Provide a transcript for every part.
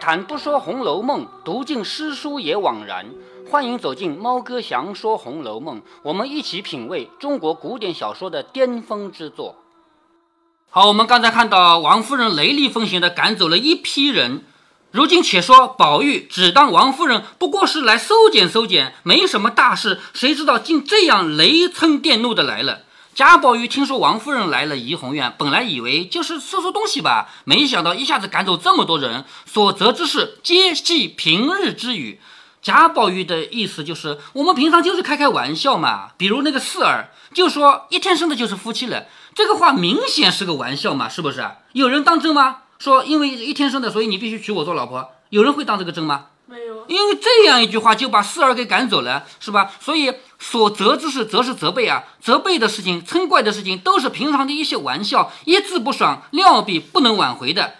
谈不说《红楼梦》，读尽诗书也枉然。欢迎走进猫哥祥说《红楼梦》，我们一起品味中国古典小说的巅峰之作。好，我们刚才看到王夫人雷厉风行地赶走了一批人，如今且说宝玉只当王夫人不过是来搜检搜检，没什么大事，谁知道竟这样雷嗔电怒的来了。贾宝玉听说王夫人来了怡红院，本来以为就是收收东西吧，没想到一下子赶走这么多人，所责之事皆系平日之语。贾宝玉的意思就是，我们平常就是开开玩笑嘛。比如那个四儿就说一天生的就是夫妻了，这个话明显是个玩笑嘛，是不是？有人当真吗？说因为一天生的，所以你必须娶我做老婆，有人会当这个真吗？没有，因为这样一句话就把四儿给赶走了，是吧？所以所责之事，责是责备啊，责备的事情、嗔怪的事情，都是平常的一些玩笑，一字不爽，料必不能挽回的。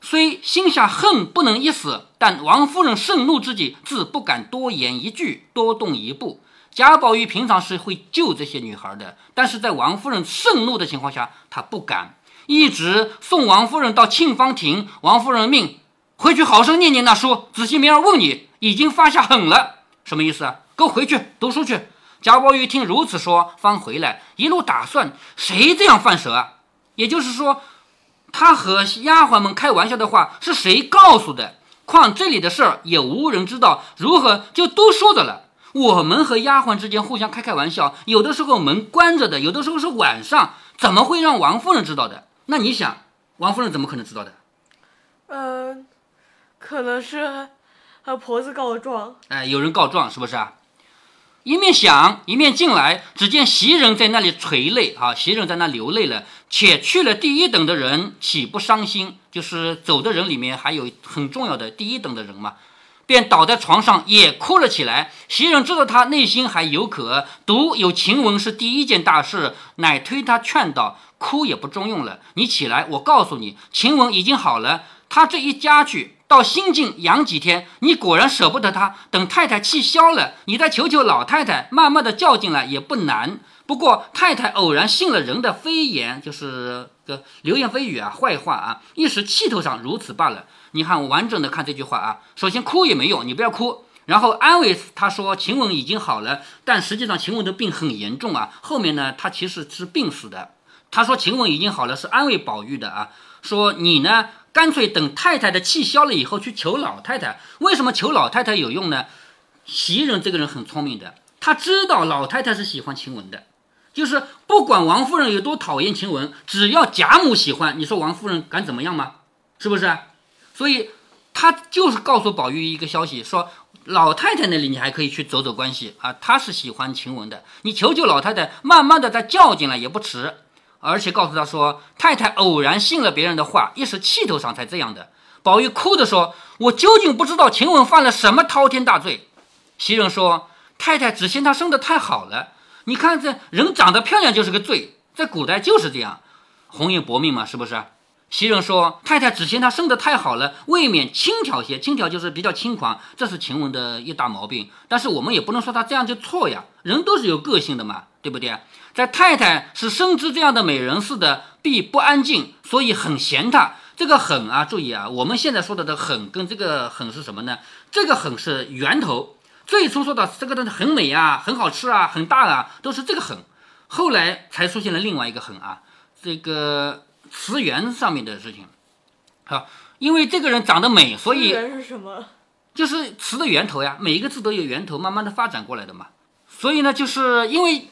虽心下恨不能一死，但王夫人盛怒之际，自不敢多言一句，多动一步。贾宝玉平常是会救这些女孩的，但是在王夫人盛怒的情况下，他不敢。一直送王夫人到沁芳亭，王夫人命。回去好生念念那书，仔细明儿问你，已经发下狠了，什么意思啊？给我回去读书去。贾宝玉听如此说，方回来，一路打算，谁这样犯蛇啊？也就是说，他和丫鬟们开玩笑的话是谁告诉的？况这里的事儿也无人知道，如何就都说着了？我们和丫鬟之间互相开开玩笑，有的时候门关着的，有的时候是晚上，怎么会让王夫人知道的？那你想，王夫人怎么可能知道的？嗯。可能是和婆子告状，哎，有人告状是不是啊？一面想一面进来，只见袭人在那里垂泪啊，袭人在那流泪了。且去了第一等的人，岂不伤心？就是走的人里面还有很重要的第一等的人嘛，便倒在床上也哭了起来。袭人知道他内心还有可，独有晴雯是第一件大事，乃推他劝道：“哭也不中用了，你起来，我告诉你，晴雯已经好了，他这一家去。”到新晋养几天，你果然舍不得他。等太太气消了，你再求求老太太，慢慢的叫进来也不难。不过太太偶然信了人的飞言，就是个流言蜚语啊，坏话啊，一时气头上如此罢了。你看完整的看这句话啊，首先哭也没用，你不要哭。然后安慰他说晴雯已经好了，但实际上晴雯的病很严重啊。后面呢，他其实是病死的。他说晴雯已经好了，是安慰宝玉的啊。说你呢？干脆等太太的气消了以后去求老太太。为什么求老太太有用呢？袭人这个人很聪明的，他知道老太太是喜欢晴雯的，就是不管王夫人有多讨厌晴雯，只要贾母喜欢，你说王夫人敢怎么样吗？是不是？所以他就是告诉宝玉一个消息，说老太太那里你还可以去走走关系啊，她是喜欢晴雯的，你求求老太太，慢慢的再叫进来也不迟。而且告诉他说，太太偶然信了别人的话，一时气头上才这样的。宝玉哭着说：“我究竟不知道晴雯犯了什么滔天大罪。”袭人说：“太太只嫌她生得太好了。你看这人长得漂亮就是个罪，在古代就是这样，红颜薄命嘛，是不是？”袭人说：“太太只嫌她生得太好了，未免轻佻些。轻佻就是比较轻狂，这是晴雯的一大毛病。但是我们也不能说她这样就错呀，人都是有个性的嘛，对不对？”在太太是深知这样的美人似的，必不安静，所以很嫌她。这个狠啊，注意啊，我们现在说的的狠跟这个狠是什么呢？这个狠是源头，最初说的这个东西很美啊，很好吃啊，很大啊，都是这个狠。后来才出现了另外一个狠啊，这个词源上面的事情。好，因为这个人长得美，所以源是什么？就是词的源头呀，每一个字都有源头，慢慢的发展过来的嘛。所以呢，就是因为。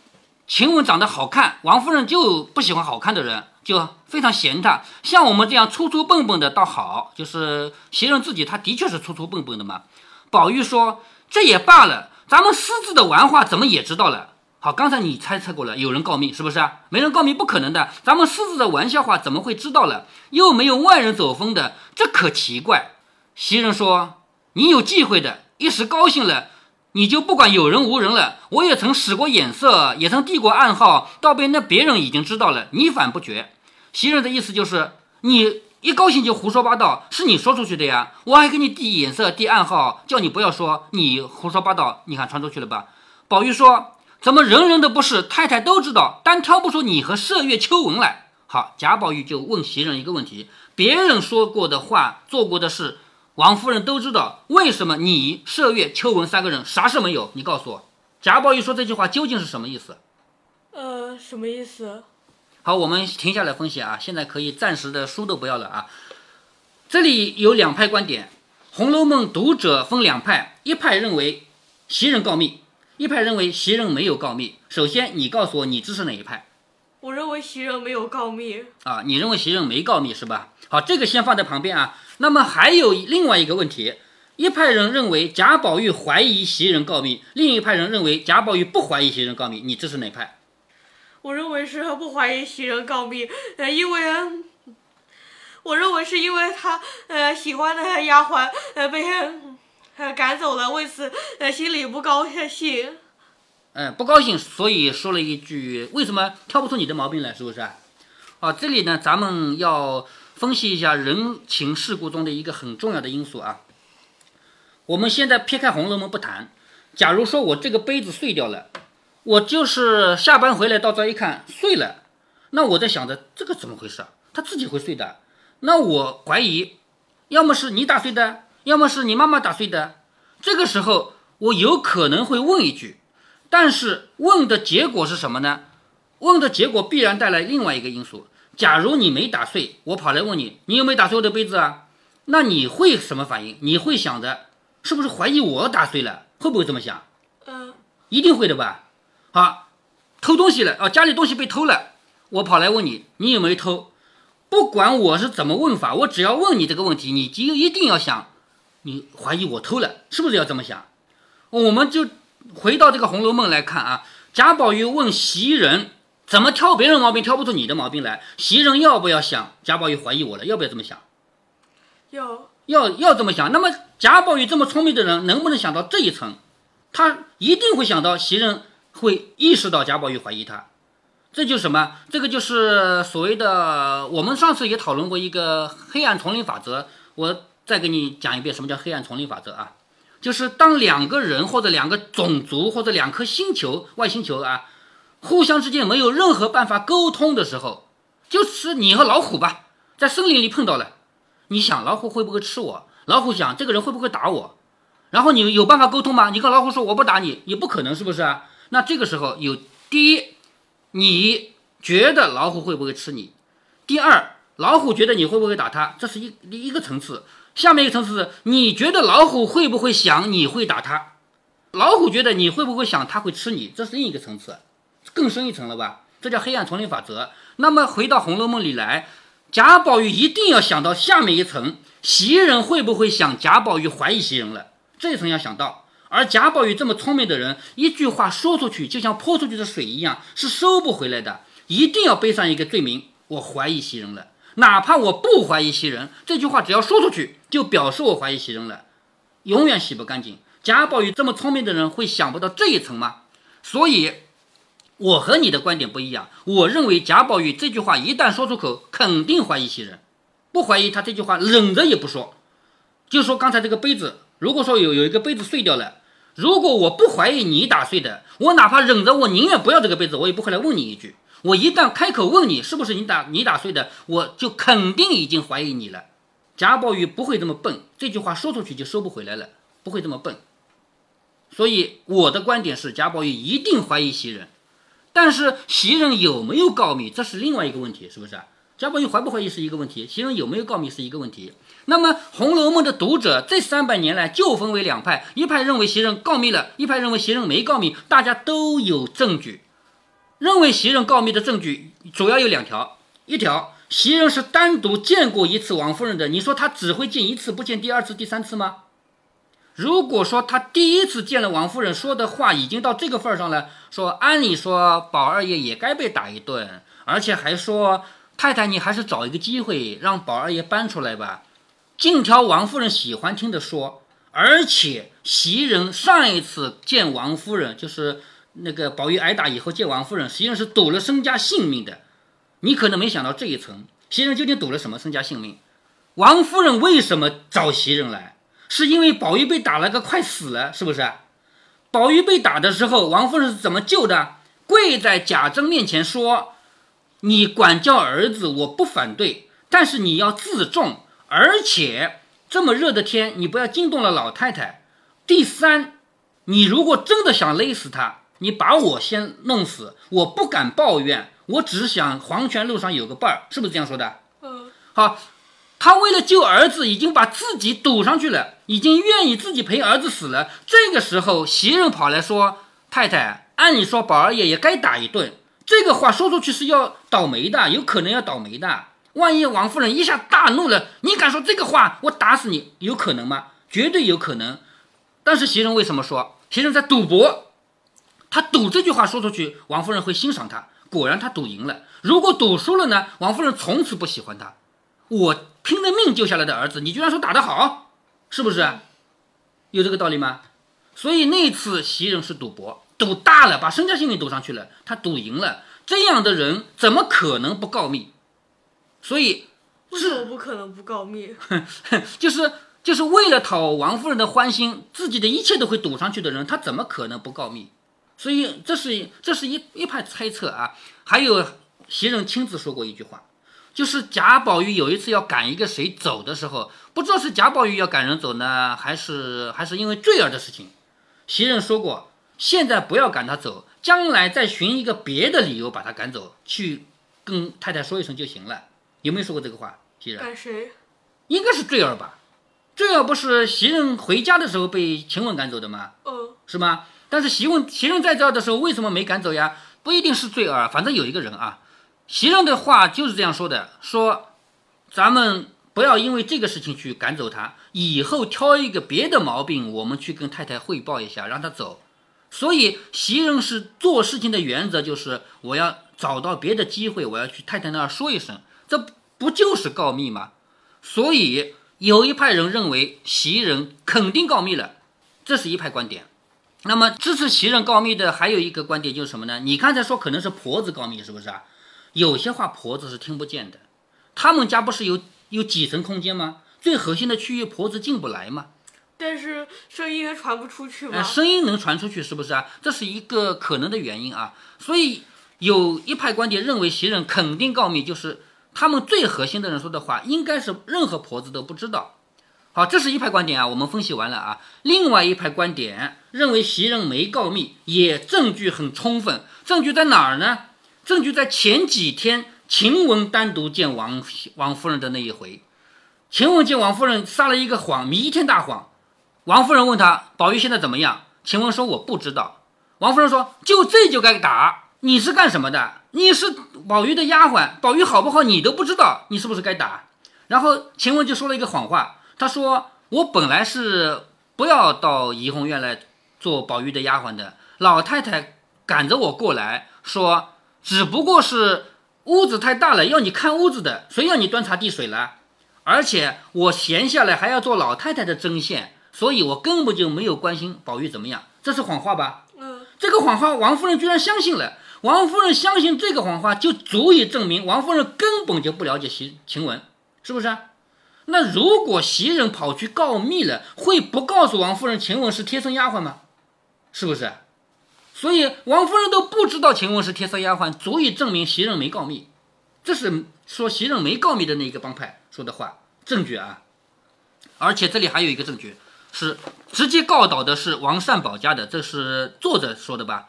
晴雯长得好看，王夫人就不喜欢好看的人，就非常嫌她。像我们这样粗粗笨笨的倒好，就是袭人自己，她的确是粗粗笨笨的嘛。宝玉说：“这也罢了，咱们私自的玩话怎么也知道了？好，刚才你猜测过了，有人告密是不是？没人告密不可能的，咱们私自的玩笑话怎么会知道了？又没有外人走风的，这可奇怪。”袭人说：“你有忌讳的，一时高兴了。”你就不管有人无人了，我也曾使过眼色，也曾递过暗号，倒被那别人已经知道了，你反不觉。袭人的意思就是，你一高兴就胡说八道，是你说出去的呀，我还给你递眼色、递暗号，叫你不要说，你胡说八道，你看传出去了吧？宝玉说，怎么人人都不是，太太都知道，单挑不出你和麝月、秋纹来。好，贾宝玉就问袭人一个问题：别人说过的话、做过的事。王夫人都知道为什么你麝月、秋纹三个人啥事没有？你告诉我，贾宝玉说这句话究竟是什么意思？呃，什么意思？好，我们停下来分析啊，现在可以暂时的书都不要了啊。这里有两派观点，《红楼梦》读者分两派，一派认为袭人告密，一派认为袭人没有告密。首先，你告诉我你支持哪一派我认为袭人没有告密。啊？你认为袭人没告密是吧？好，这个先放在旁边啊。那么还有另外一个问题，一派人认为贾宝玉怀疑袭人告密，另一派人认为贾宝玉不怀疑袭人告密，你支持哪派？我认为是不怀疑袭人告密，呃，因为嗯我认为是因为他呃喜欢的丫鬟呃被呃赶走了，为此呃心里不高兴。嗯，不高兴，所以说了一句：“为什么挑不出你的毛病来？”是不是啊？啊，这里呢，咱们要分析一下人情世故中的一个很重要的因素啊。我们现在撇开《红楼梦》不谈，假如说我这个杯子碎掉了，我就是下班回来到这儿一看碎了，那我在想着这个怎么回事啊？它自己会碎的，那我怀疑，要么是你打碎的，要么是你妈妈打碎的。这个时候我有可能会问一句。但是问的结果是什么呢？问的结果必然带来另外一个因素。假如你没打碎，我跑来问你，你有没有打碎我的杯子啊？那你会什么反应？你会想着是不是怀疑我打碎了？会不会这么想？嗯、一定会的吧？好，偷东西了啊，家里东西被偷了，我跑来问你，你有没有偷？不管我是怎么问法，我只要问你这个问题，你就一定要想，你怀疑我偷了，是不是要这么想？我们就回到这个《红楼梦》来看啊，贾宝玉问袭人怎么挑别人毛病挑不出你的毛病来，袭人要不要想贾宝玉怀疑我了？要不要这么想？要要要这么想。那么贾宝玉这么聪明的人，能不能想到这一层？他一定会想到袭人会意识到贾宝玉怀疑他，这就是什么？这个就是所谓的我们上次也讨论过一个黑暗丛林法则。我再给你讲一遍什么叫黑暗丛林法则啊？就是当两个人或者两个种族或者两颗星球外星球啊，互相之间没有任何办法沟通的时候，就吃你和老虎吧，在森林里碰到了。你想老虎会不会吃我？老虎想这个人会不会打我？然后你有办法沟通吗？你跟老虎说我不打你，也不可能，是不是啊？那这个时候有第一，你觉得老虎会不会吃你？第二，老虎觉得你会不会打它？这是一一个层次。下面一个层次是，你觉得老虎会不会想你会打它？老虎觉得你会不会想它会吃你？这是另一个层次，更深一层了吧？这叫黑暗丛林法则。那么回到《红楼梦》里来。贾宝玉一定要想到下面一层，袭人会不会想贾宝玉怀疑袭人了？这一层要想到。而贾宝玉这么聪明的人，一句话说出去，就像泼出去的水一样，是收不回来的。一定要背上一个罪名，我怀疑袭人了。哪怕我不怀疑袭人，这句话只要说出去，就表示我怀疑袭人了，永远洗不干净。贾宝玉这么聪明的人，会想不到这一层吗？所以。我和你的观点不一样，我认为贾宝玉这句话一旦说出口，肯定怀疑袭人，不怀疑他这句话忍着也不说。就说刚才这个杯子，如果说有有一个杯子碎掉了，如果我不怀疑你打碎的，我哪怕忍着，我宁愿不要这个杯子，我也不会来问你一句。我一旦开口问你是不是你打你打碎的，我就肯定已经怀疑你了。贾宝玉不会这么笨，这句话说出去就收不回来了，不会这么笨。所以我的观点是，贾宝玉一定怀疑袭人。但是袭人有没有告密，这是另外一个问题，是不是？贾宝玉怀不怀疑是一个问题，袭人有没有告密是一个问题。那么《红楼梦》的读者这三百年来就分为两派，一派认为袭人告密了，一派认为袭人没告密。大家都有证据，认为袭人告密的证据主要有两条：一条，袭人是单独见过一次王夫人的，你说她只会见一次，不见第二次、第三次吗？如果说他第一次见了王夫人说的话已经到这个份儿上了，说按理说宝二爷也该被打一顿，而且还说太太你还是找一个机会让宝二爷搬出来吧，尽挑王夫人喜欢听的说。而且袭人上一次见王夫人，就是那个宝玉挨打以后见王夫人，袭人是赌了身家性命的。你可能没想到这一层，袭人究竟赌了什么身家性命？王夫人为什么找袭人来？是因为宝玉被打了个快死了，是不是？宝玉被打的时候，王夫人是怎么救的？跪在贾珍面前说：“你管教儿子，我不反对，但是你要自重，而且这么热的天，你不要惊动了老太太。第三，你如果真的想勒死他，你把我先弄死，我不敢抱怨，我只想黄泉路上有个伴儿，是不是这样说的？嗯，好，他为了救儿子，已经把自己赌上去了，已经愿意自己陪儿子死了。这个时候，袭人跑来说：“太太，按理说宝二爷也该打一顿。”这个话说出去是要倒霉的，有可能要倒霉的。万一王夫人一下大怒了，你敢说这个话，我打死你，有可能吗？绝对有可能。但是袭人为什么说？袭人在赌博，他赌这句话说出去，王夫人会欣赏他。果然他赌赢了。如果赌输了呢？王夫人从此不喜欢他。我拼了命救下来的儿子，你居然说打得好，是不是？有这个道理吗？所以那次袭人是赌博，赌大了，把身家性命赌上去了，他赌赢了。这样的人怎么可能不告密？所以为什么不可能不告密？就是就是为了讨王夫人的欢心，自己的一切都会赌上去的人，他怎么可能不告密？所以这是这是一一派猜测啊。还有袭人亲自说过一句话，就是贾宝玉有一次要赶一个谁走的时候，不知道是贾宝玉要赶人走呢，还是还是因为坠儿的事情。袭人说过，现在不要赶他走，将来再寻一个别的理由把他赶走，去跟太太说一声就行了。有没有说过这个话？袭人赶谁？应该是坠儿吧？坠儿不是袭人回家的时候被晴雯赶走的吗？嗯，是吗？但是袭人袭人在这儿的时候为什么没赶走呀？不一定是坠儿，反正有一个人啊。袭人的话就是这样说的：说咱们不要因为这个事情去赶走他，以后挑一个别的毛病，我们去跟太太汇报一下，让他走。所以袭人是做事情的原则就是我要找到别的机会，我要去太太那儿说一声。这不就是告密吗？所以有一派人认为袭人肯定告密了，这是一派观点。那么支持袭人告密的还有一个观点就是什么呢？你刚才说可能是婆子告密，是不是啊？有些话婆子是听不见的，他们家不是有有几层空间吗？最核心的区域婆子进不来吗？但是声音也传不出去呃，吗？声音能传出去是不是啊？这是一个可能的原因啊。所以有一派观点认为袭人肯定告密，就是他们最核心的人说的话，应该是任何婆子都不知道。好，这是一派观点啊，我们分析完了啊。另外一派观点认为袭人没告密，也证据很充分。证据在哪儿呢？证据在前几天晴雯单独见王王夫人的那一回。晴雯见王夫人撒了一个谎，弥天大谎。王夫人问他：“宝玉现在怎么样？”晴雯说：“我不知道。”王夫人说：“就这就该打。你是干什么的？你是宝玉的丫鬟，宝玉好不好你都不知道，你是不是该打？”然后晴雯就说了一个谎话，她说：“我本来是不要到怡红院来做宝玉的丫鬟的，老太太赶着我过来，说只不过是屋子太大了，要你看屋子的，谁要你端茶递水了？而且我闲下来还要做老太太的针线。”所以我根本就没有关心宝玉怎么样，这是谎话吧？嗯，这个谎话王夫人居然相信了。王夫人相信这个谎话，就足以证明王夫人根本就不了解袭晴雯，是不是？那如果袭人跑去告密了，会不告诉王夫人晴雯是贴身丫鬟吗？是不是？所以王夫人都不知道晴雯是贴身丫鬟，足以证明袭人没告密。这是说袭人没告密的那一个帮派说的话，证据啊。而且这里还有一个证据。是直接告倒的是王善保家的，这是作者说的吧？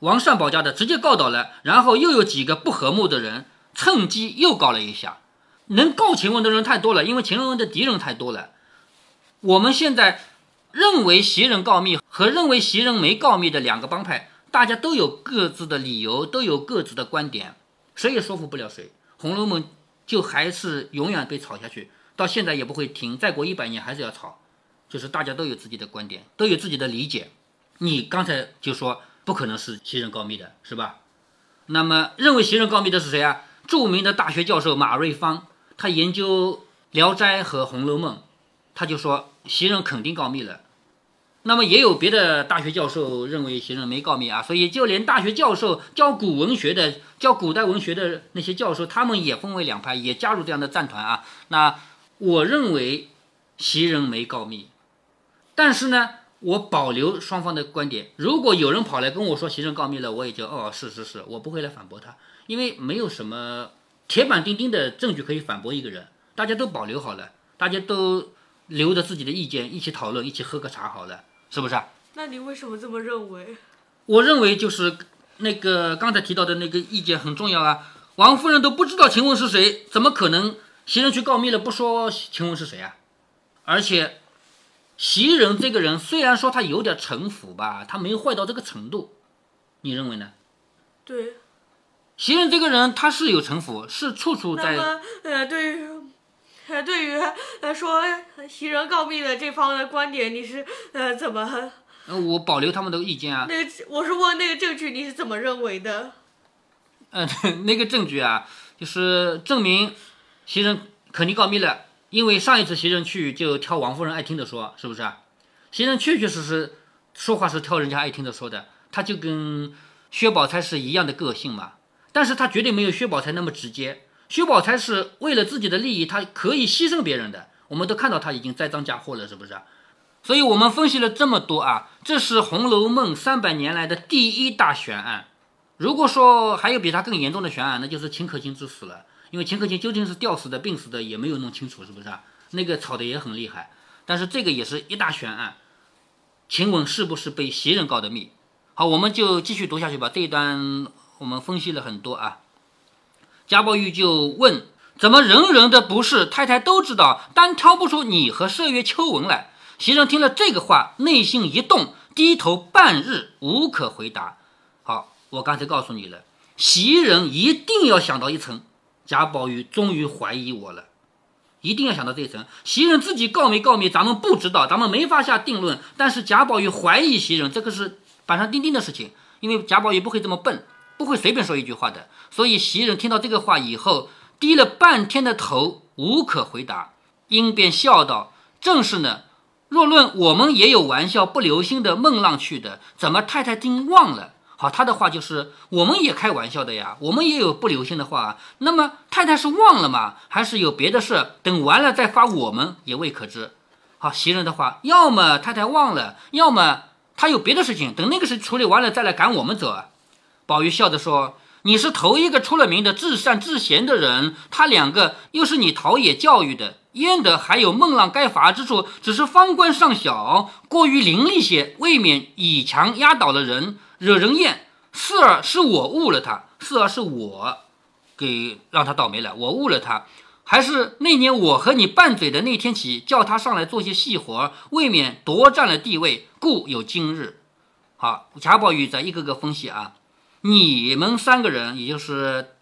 王善保家的直接告倒了，然后又有几个不和睦的人趁机又告了一下。能告晴雯的人太多了，因为晴雯的敌人太多了。我们现在认为袭人告密和认为袭人没告密的两个帮派，大家都有各自的理由，都有各自的观点，谁也说服不了谁。《红楼梦》就还是永远被炒下去，到现在也不会停，再过一百年还是要炒。就是大家都有自己的观点，都有自己的理解。你刚才就说不可能是袭人告密的，是吧？那么认为袭人告密的是谁啊？著名的大学教授马瑞芳，他研究《聊斋》和《红楼梦》，他就说袭人肯定告密了。那么也有别的大学教授认为袭人没告密啊，所以就连大学教授教古文学的、教古代文学的那些教授，他们也分为两派，也加入这样的战团啊。那我认为袭人没告密。但是呢，我保留双方的观点。如果有人跑来跟我说袭人告密了，我也就哦，是是是，我不会来反驳他，因为没有什么铁板钉钉的证据可以反驳一个人。大家都保留好了，大家都留着自己的意见一起讨论，一起喝个茶好了，是不是啊？那你为什么这么认为？我认为就是那个刚才提到的那个意见很重要啊。王夫人都不知道晴雯是谁，怎么可能袭人去告密了不说晴雯是谁啊？而且，袭人这个人虽然说他有点城府吧，他没有坏到这个程度，你认为呢？对，袭人这个人他是有城府，是处处在呃，对于呃说袭人告密的这方的观点，你是呃怎么？呃我保留他们的意见啊。那个我是问那个证据，你是怎么认为的？呃，那个证据啊，就是证明袭人肯定告密了，因为上一次袭人去就挑王夫人爱听的说，是不是啊？袭人确确实实说话是挑人家爱听的说的，他就跟薛宝钗是一样的个性嘛，但是他绝对没有薛宝钗那么直接。薛宝钗是为了自己的利益，他可以牺牲别人的，我们都看到他已经栽赃嫁祸了，是不是？所以我们分析了这么多啊，这是《红楼梦》三百年来的第一大悬案。如果说还有比它更严重的悬案，那就是秦可卿之死了。因为秦可卿究竟是吊死的、病死的，也没有弄清楚，是不是啊？那个吵得也很厉害。但是这个也是一大悬案，晴雯是不是被袭人告的密？好，我们就继续读下去吧。这一段我们分析了很多啊。贾宝玉就问：怎么人人的不是太太都知道，单挑不出你和麝月、秋纹来？袭人听了这个话，内心一动，低头半日无可回答。好，我刚才告诉你了，袭人一定要想到一层，贾宝玉终于怀疑我了，一定要想到这一层。袭人自己告没告密，咱们不知道，咱们没法下定论。但是贾宝玉怀疑袭人，这个是板上钉钉的事情，因为贾宝玉不会这么笨，不会随便说一句话的。所以袭人听到这个话以后，低了半天的头，无可回答。因便笑道：“正是呢。若论我们也有玩笑不留心的梦浪去的，怎么太太竟忘了？”好，他的话就是我们也开玩笑的呀，我们也有不留心的话。那么太太是忘了吗？还是有别的事？等完了再发，我们也未可知。好，袭人的话，要么太太忘了，要么他有别的事情，等那个事处理完了再来赶我们走啊。宝玉笑着说：“你是头一个出了名的至善至贤的人，他两个又是你陶冶教育的，焉得还有孟浪该罚之处？只是方官尚小，过于伶俐些，未免以强压倒了人。”惹人厌，四儿是我误了他，四儿是我给让他倒霉了，我误了他，还是那年我和你拌嘴的那天起，叫他上来做些细活，未免夺占了地位，故有今日。好，贾宝玉在一个个分析啊，你们三个人，也就是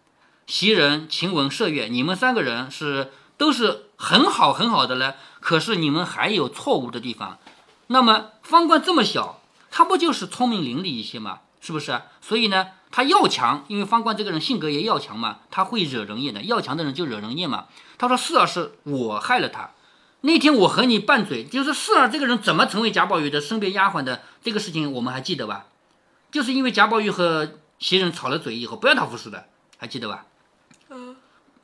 袭人、晴雯、麝月，你们三个人是都是很好很好的了，可是你们还有错误的地方。那么方官这么小。他不就是聪明伶俐一些嘛，是不是？所以呢，他要强，因为方官这个人性格也要强嘛，他会惹人厌的。要强的人就惹人厌嘛。他说：“四儿是我害了他，那天我和你拌嘴，就是四儿这个人怎么成为贾宝玉的身边丫鬟的这个事情，我们还记得吧？就是因为贾宝玉和袭人吵了嘴以后，不要他服侍的，还记得吧？嗯，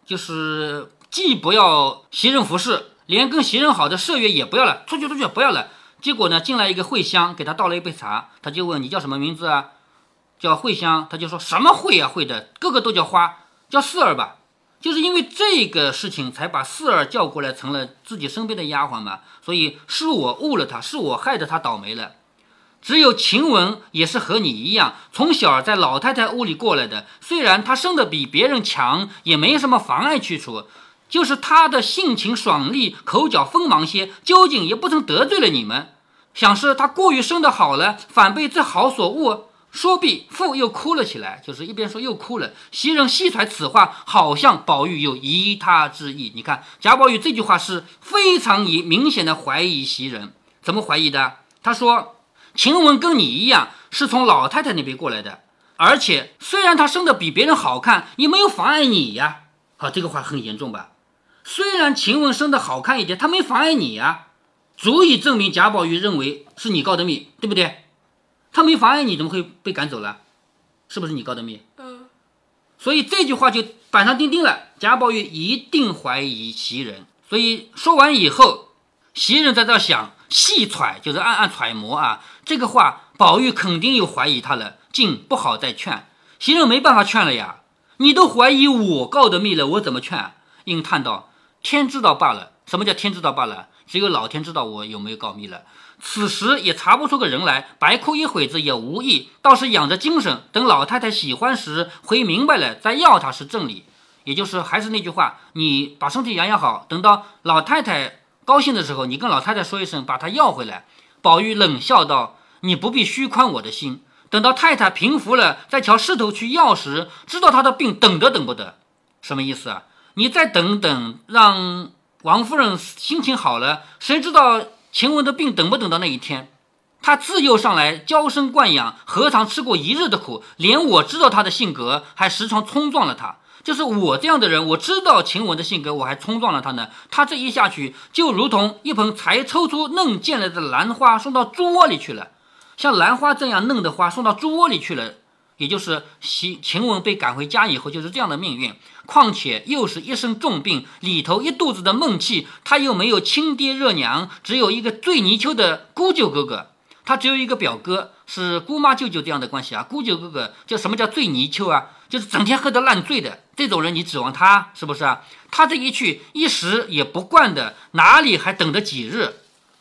就是既不要袭人服侍，连跟袭人好的麝月也不要了，出去出去不要了。”结果呢，进来一个惠香，给他倒了一杯茶，他就问你叫什么名字啊？叫惠香，他就说什么惠啊惠的，个个都叫花，叫四儿吧。就是因为这个事情，才把四儿叫过来，成了自己身边的丫鬟嘛。所以是我误了他，是我害得他倒霉了。只有晴雯也是和你一样，从小在老太太屋里过来的。虽然她生的比别人强，也没什么妨碍去处。就是她的性情爽利，口角锋芒些，究竟也不曾得罪了你们。想是她过于生的好了，反被这好所误。说毕，父又哭了起来，就是一边说又哭了。袭人细揣此话，好像宝玉有疑他之意。你看贾宝玉这句话是非常以明显的怀疑袭人，怎么怀疑的？他说晴雯跟你一样，是从老太太那边过来的，而且虽然她生的比别人好看，也没有妨碍你呀。好，这个话很严重吧？虽然晴雯生的好看一点，她没妨碍你呀，足以证明贾宝玉认为是你告的密，对不对？她没妨碍你，怎么会被赶走了？是不是你告的密？嗯。所以这句话就板上钉钉了，贾宝玉一定怀疑袭人。所以说完以后，袭人在这想细揣，就是暗暗揣摩啊，这个话宝玉肯定又怀疑他了，竟不好再劝。袭人没办法劝了呀，你都怀疑我告的密了，我怎么劝？应叹道。天知道罢了，什么叫天知道罢了？只有老天知道我有没有告密了。此时也查不出个人来，白哭一会子也无益，倒是养着精神，等老太太喜欢时回明白了再要她是正理。也就是还是那句话，你把身体养养好，等到老太太高兴的时候，你跟老太太说一声，把她要回来。宝玉冷笑道：“你不必虚宽我的心，等到太太平服了，再瞧势头去要时，知道她的病等得等不得？什么意思啊？你再等等，让王夫人心情好了，谁知道晴雯的病等不等到那一天？她自幼上来娇生惯养，何尝吃过一日的苦？连我知道她的性格，还时常冲撞了她。”就是我这样的人，我知道晴雯的性格，我还冲撞了她呢。她这一下去，就如同一盆才抽出嫩见了的兰花送到猪窝里去了。像兰花这样嫩的花送到猪窝里去了，也就是晴晴雯被赶回家以后就是这样的命运。况且又是一身重病，里头一肚子的闷气，他又没有亲爹热娘，只有一个醉泥鳅的姑舅哥哥。他只有一个表哥，是姑妈舅舅这样的关系啊。姑舅哥哥叫什么叫醉泥鳅啊？就是整天喝得烂醉的这种人，你指望他是不是啊？他这一去一时也不惯的，哪里还等得几日？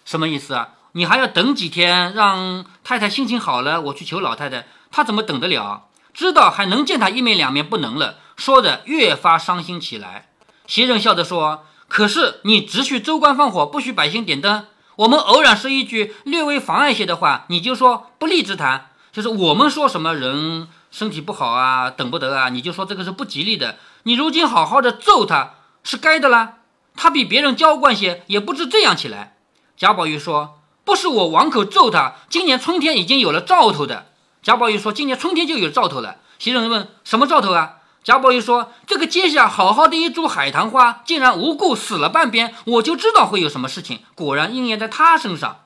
什么意思啊？你还要等几天，让太太心情好了，我去求老太太，她怎么等得了？知道还能见他一面两面不能了，说的越发伤心起来。袭人笑着说：“可是你只许州官放火，不许百姓点灯。”我们偶然说一句略微妨碍些的话，你就说不利之谈，就是我们说什么人身体不好啊，等不得啊，你就说这个是不吉利的。你如今好好的揍他是该的啦，他比别人娇惯些，也不知这样起来。贾宝玉说：“不是我王口揍他，今年春天已经有了兆头的。”贾宝玉说：“今年春天就有兆头了。”袭人问：“什么兆头啊？”贾宝玉说：“这个阶下好好的一株海棠花，竟然无故死了半边，我就知道会有什么事情。果然应验在他身上。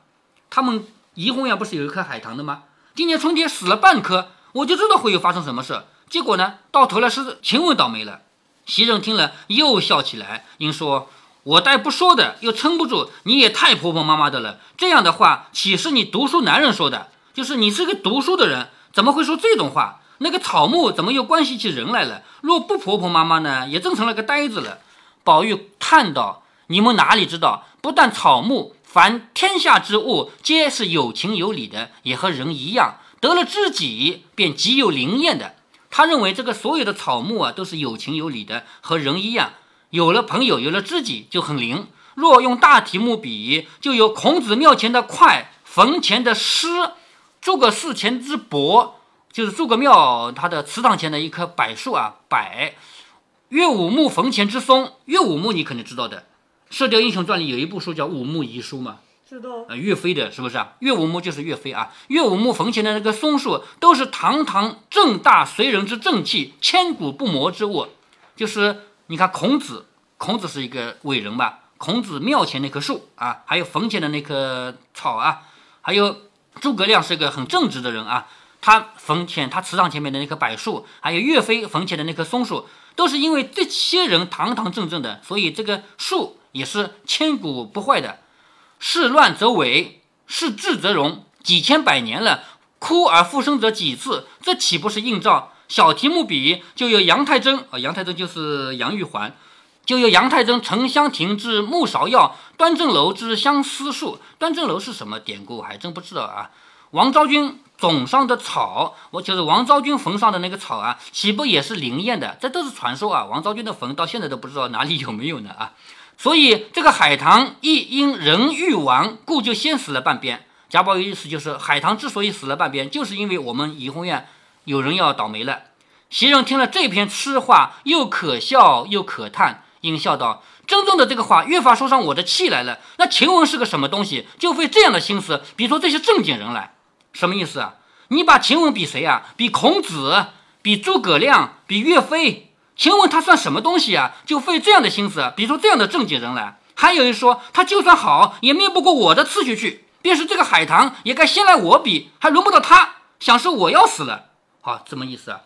他们怡红院不是有一棵海棠的吗？今年春天死了半棵，我就知道会有发生什么事。结果呢，到头来是晴雯倒霉了。”袭人听了又笑起来，应说：“我待不说的，又撑不住。你也太婆婆妈妈的了。这样的话岂是你读书男人说的？就是你是个读书的人，怎么会说这种话？”那个草木怎么又关系起人来了？若不婆婆妈妈呢，也真成了个呆子了。宝玉叹道：“你们哪里知道？不但草木，凡天下之物，皆是有情有理的，也和人一样。得了知己，便极有灵验的。他认为这个所有的草木啊，都是有情有理的，和人一样。有了朋友，有了知己，就很灵。若用大题目比，就有孔子庙前的快，坟前的诗，诸葛寺前之柏。”就是诸葛庙他的祠堂前的一棵柏树啊，柏。岳武穆坟前之松，岳武穆你肯定知道的，《射雕英雄传》里有一部书叫《武穆遗书》嘛，知道。呃，岳飞的是不是啊？岳武穆就是岳飞啊。岳武穆坟前的那个松树，都是堂堂正大随人之正气，千古不磨之物。就是你看孔子，孔子是一个伟人吧？孔子庙前那棵树啊，还有坟前的那棵草啊，还有诸葛亮是个很正直的人啊。他坟前，他祠堂前面的那棵柏树，还有岳飞坟前的那棵松树，都是因为这些人堂堂正正的，所以这个树也是千古不坏的。事乱则萎，事治则荣。几千百年了，枯而复生者几次？这岂不是映照？小题目比，就有杨太真啊，杨太真就是杨玉环，就有杨太真沉香亭之木芍药，端正楼之相思树。端正楼是什么典故？还真不知道啊。王昭君。冢上的草，我就是王昭君坟上的那个草啊，岂不也是灵验的？这都是传说啊。王昭君的坟到现在都不知道哪里有没有呢啊。所以这个海棠亦因人欲亡，故就先死了半边。贾宝玉意思就是，海棠之所以死了半边，就是因为我们怡红院有人要倒霉了。袭人听了这篇痴话，又可笑又可叹，应笑道：“真正的这个话，越发说上我的气来了。那晴雯是个什么东西，就费这样的心思，比说这些正经人来。”什么意思啊？你把晴雯比谁啊？比孔子，比诸葛亮，比岳飞。晴雯他算什么东西啊？就费这样的心思，比出这样的正经人来。还有一说，他就算好，也灭不过我的次序去。便是这个海棠，也该先来我比，还轮不到他。想是我要死了？好，什么意思啊？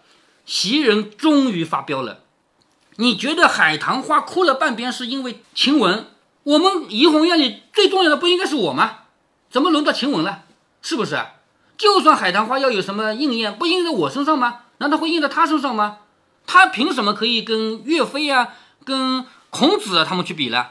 袭人终于发飙了。你觉得海棠花枯了半边，是因为晴雯？我们怡红院里最重要的不应该是我吗？怎么轮到晴雯了？是不是？就算海棠花要有什么应验，不应在我身上吗？难道会应在他身上吗？他凭什么可以跟岳飞啊、跟孔子啊他们去比呢？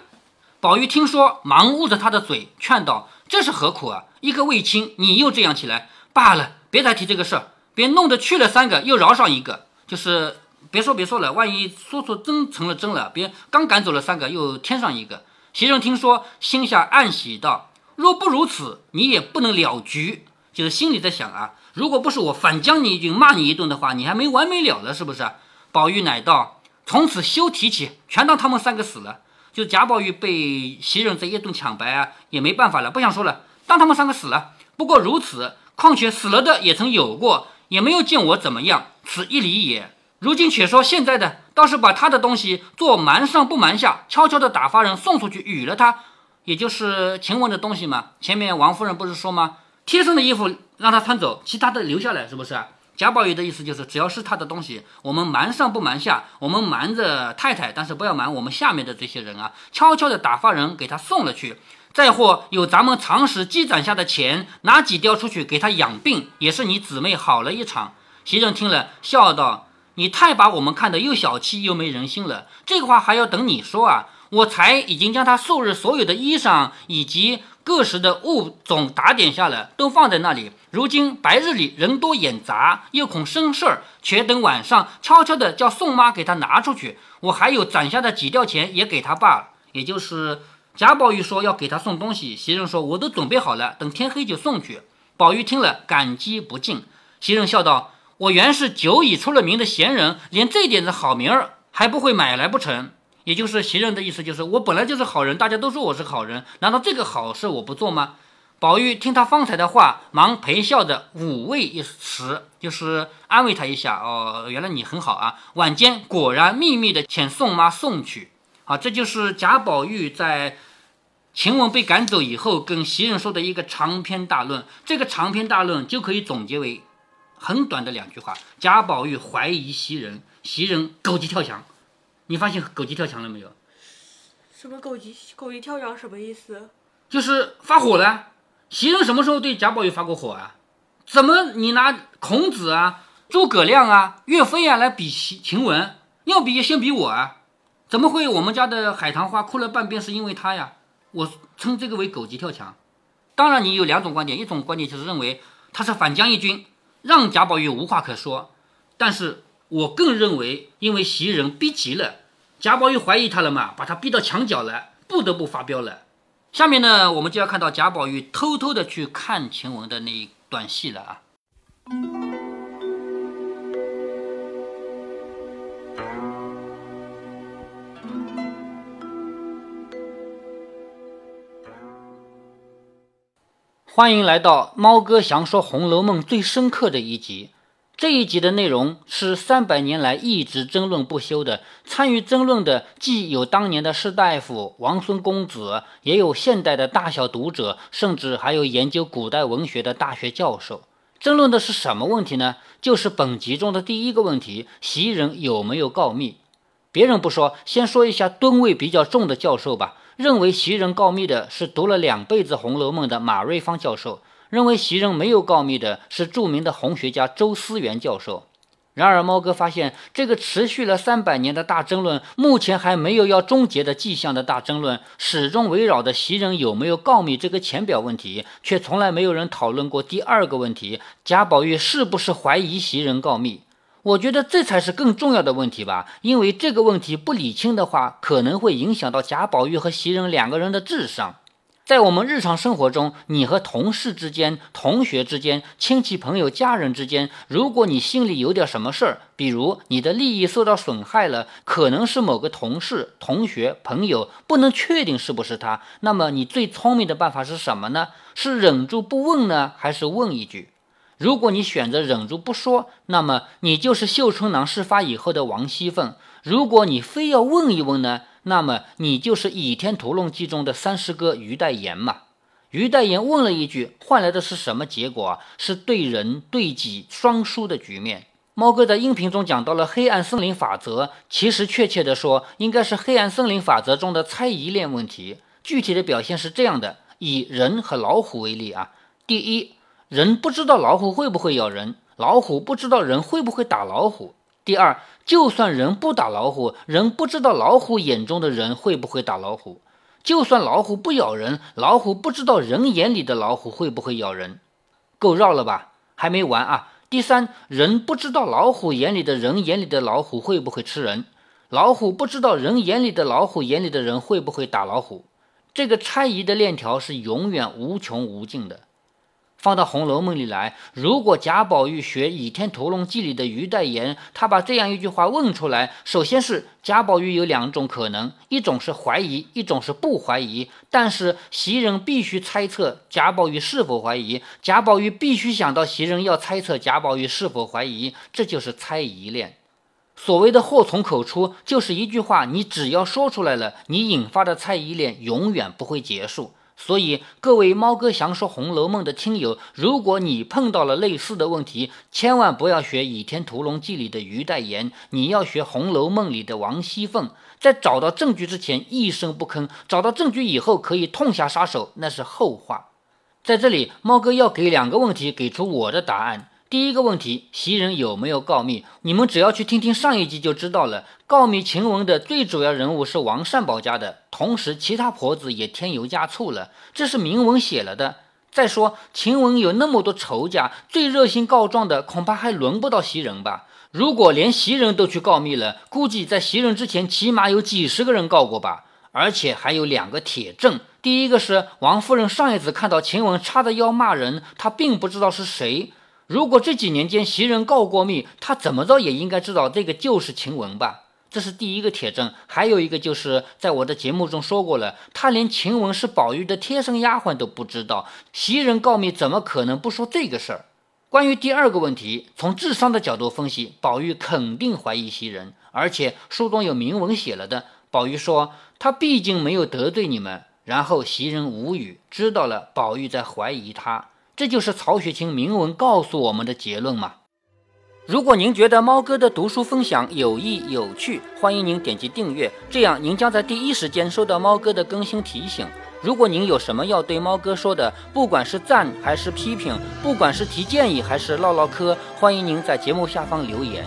宝玉听说，忙捂着他的嘴，劝道：“这是何苦啊？一个卫青，你又这样起来，罢了，别再提这个事儿，别弄得去了三个，又饶上一个，就是别说别说了，万一说说真成了真了，别刚赶走了三个，又添上一个。”袭人听说，心下暗喜道：“若不如此，你也不能了局。”就是心里在想啊，如果不是我反将你一军，骂你一顿的话，你还没完没了了，是不是？宝玉乃道：“从此休提起，全当他们三个死了。”就贾宝玉被袭人这一顿抢白啊，也没办法了，不想说了，当他们三个死了。不过如此，况且死了的也曾有过，也没有见我怎么样，此一理也。如今且说现在的，倒是把他的东西做瞒上不瞒下，悄悄的打发人送出去，与了他，也就是晴雯的东西嘛。前面王夫人不是说吗？贴身的衣服让他穿走，其他的留下来，是不是？贾宝玉的意思就是，只要是他的东西，我们瞒上不瞒下，我们瞒着太太，但是不要瞒我们下面的这些人啊，悄悄的打发人给他送了去。再或有咱们常时积攒下的钱，拿几吊出去给他养病，也是你姊妹好了一场。袭人听了，笑道：“你太把我们看得又小气又没人心了，这个话还要等你说啊！我才已经将他素日所有的衣裳以及。”各时的物总打点下来，都放在那里。如今白日里人多眼杂，又恐生事儿，且等晚上悄悄的叫宋妈给他拿出去。我还有攒下的几吊钱也给他罢了。也就是贾宝玉说要给他送东西，袭人说我都准备好了，等天黑就送去。宝玉听了感激不尽。袭人笑道：“我原是久已出了名的闲人，连这点子好名儿还不会买来不成？”也就是袭人的意思，就是我本来就是好人，大家都说我是好人，难道这个好事我不做吗？宝玉听他方才的话，忙陪笑着抚慰一时，就是安慰他一下。哦，原来你很好啊。晚间果然秘密的遣宋妈送去。好，这就是贾宝玉在晴雯被赶走以后跟袭人说的一个长篇大论。这个长篇大论就可以总结为很短的两句话：贾宝玉怀疑袭人，袭人狗急跳墙。你发现狗急跳墙了没有？什么狗急狗急跳墙什么意思？就是发火了。袭人什么时候对贾宝玉发过火啊？怎么你拿孔子啊、诸葛亮啊、岳飞啊来比晴晴雯？要比先比我啊？怎么会我们家的海棠花哭了半边是因为他呀？我称这个为狗急跳墙。当然，你有两种观点，一种观点就是认为他是反将一军，让贾宝玉无话可说。但是。我更认为，因为袭人逼急了，贾宝玉怀疑他了嘛，把他逼到墙角了，不得不发飙了。下面呢，我们就要看到贾宝玉偷偷的去看晴雯的那一段戏了啊。欢迎来到猫哥详说《红楼梦》最深刻的一集。这一集的内容是三百年来一直争论不休的。参与争论的既有当年的士大夫、王孙公子，也有现代的大小读者，甚至还有研究古代文学的大学教授。争论的是什么问题呢？就是本集中的第一个问题：袭人有没有告密？别人不说，先说一下吨位比较重的教授吧。认为袭人告密的是读了两辈子《红楼梦》的马瑞芳教授。认为袭人没有告密的是著名的红学家周思源教授。然而，猫哥发现这个持续了三百年的大争论，目前还没有要终结的迹象的大争论，始终围绕着袭人有没有告密这个浅表问题，却从来没有人讨论过第二个问题：贾宝玉是不是怀疑袭人告密？我觉得这才是更重要的问题吧，因为这个问题不理清的话，可能会影响到贾宝玉和袭人两个人的智商。在我们日常生活中，你和同事之间、同学之间、亲戚朋友、家人之间，如果你心里有点什么事儿，比如你的利益受到损害了，可能是某个同事、同学、朋友，不能确定是不是他，那么你最聪明的办法是什么呢？是忍住不问呢，还是问一句？如果你选择忍住不说，那么你就是绣春囊事发以后的王熙凤；如果你非要问一问呢？那么你就是《倚天屠龙记》中的三师哥于代言嘛？于代言问了一句，换来的是什么结果？是对人对己双输的局面。猫哥在音频中讲到了黑暗森林法则，其实确切的说，应该是黑暗森林法则中的猜疑链问题。具体的表现是这样的：以人和老虎为例啊，第一，人不知道老虎会不会咬人，老虎不知道人会不会打老虎。第二，就算人不打老虎，人不知道老虎眼中的人会不会打老虎。就算老虎不咬人，老虎不知道人眼里的老虎会不会咬人，够绕了吧？还没完啊！第三，人不知道老虎眼里的人眼里的老虎会不会吃人，老虎不知道人眼里的老虎眼里的人会不会打老虎。这个猜疑的链条是永远无穷无尽的。放到《红楼梦》里来，如果贾宝玉学《倚天屠龙记》里的于代言，他把这样一句话问出来，首先是贾宝玉有两种可能，一种是怀疑，一种是不怀疑。但是袭人必须猜测贾宝玉是否怀疑，贾宝玉必须想到袭人要猜测贾宝玉是否怀疑，这就是猜疑链。所谓的祸从口出，就是一句话，你只要说出来了，你引发的猜疑链永远不会结束。所以，各位猫哥祥说《红楼梦》的亲友，如果你碰到了类似的问题，千万不要学《倚天屠龙记》里的于代言，你要学《红楼梦》里的王熙凤。在找到证据之前一声不吭，找到证据以后可以痛下杀手，那是后话。在这里，猫哥要给两个问题给出我的答案。第一个问题，袭人有没有告密？你们只要去听听上一集就知道了。告密晴雯的最主要人物是王善保家的，同时其他婆子也添油加醋了，这是明文写了的。再说晴雯有那么多仇家，最热心告状的恐怕还轮不到袭人吧？如果连袭人都去告密了，估计在袭人之前起码有几十个人告过吧？而且还有两个铁证，第一个是王夫人上一次看到晴雯叉着腰骂人，她并不知道是谁。如果这几年间袭人告过密，他怎么着也应该知道这个就是晴雯吧？这是第一个铁证。还有一个就是在我的节目中说过了，他连晴雯是宝玉的贴身丫鬟都不知道，袭人告密怎么可能不说这个事儿？关于第二个问题，从智商的角度分析，宝玉肯定怀疑袭人，而且书中有明文写了的。宝玉说他毕竟没有得罪你们，然后袭人无语，知道了宝玉在怀疑他。这就是曹雪芹铭文告诉我们的结论吗？如果您觉得猫哥的读书分享有益有趣，欢迎您点击订阅，这样您将在第一时间收到猫哥的更新提醒。如果您有什么要对猫哥说的，不管是赞还是批评，不管是提建议还是唠唠嗑，欢迎您在节目下方留言。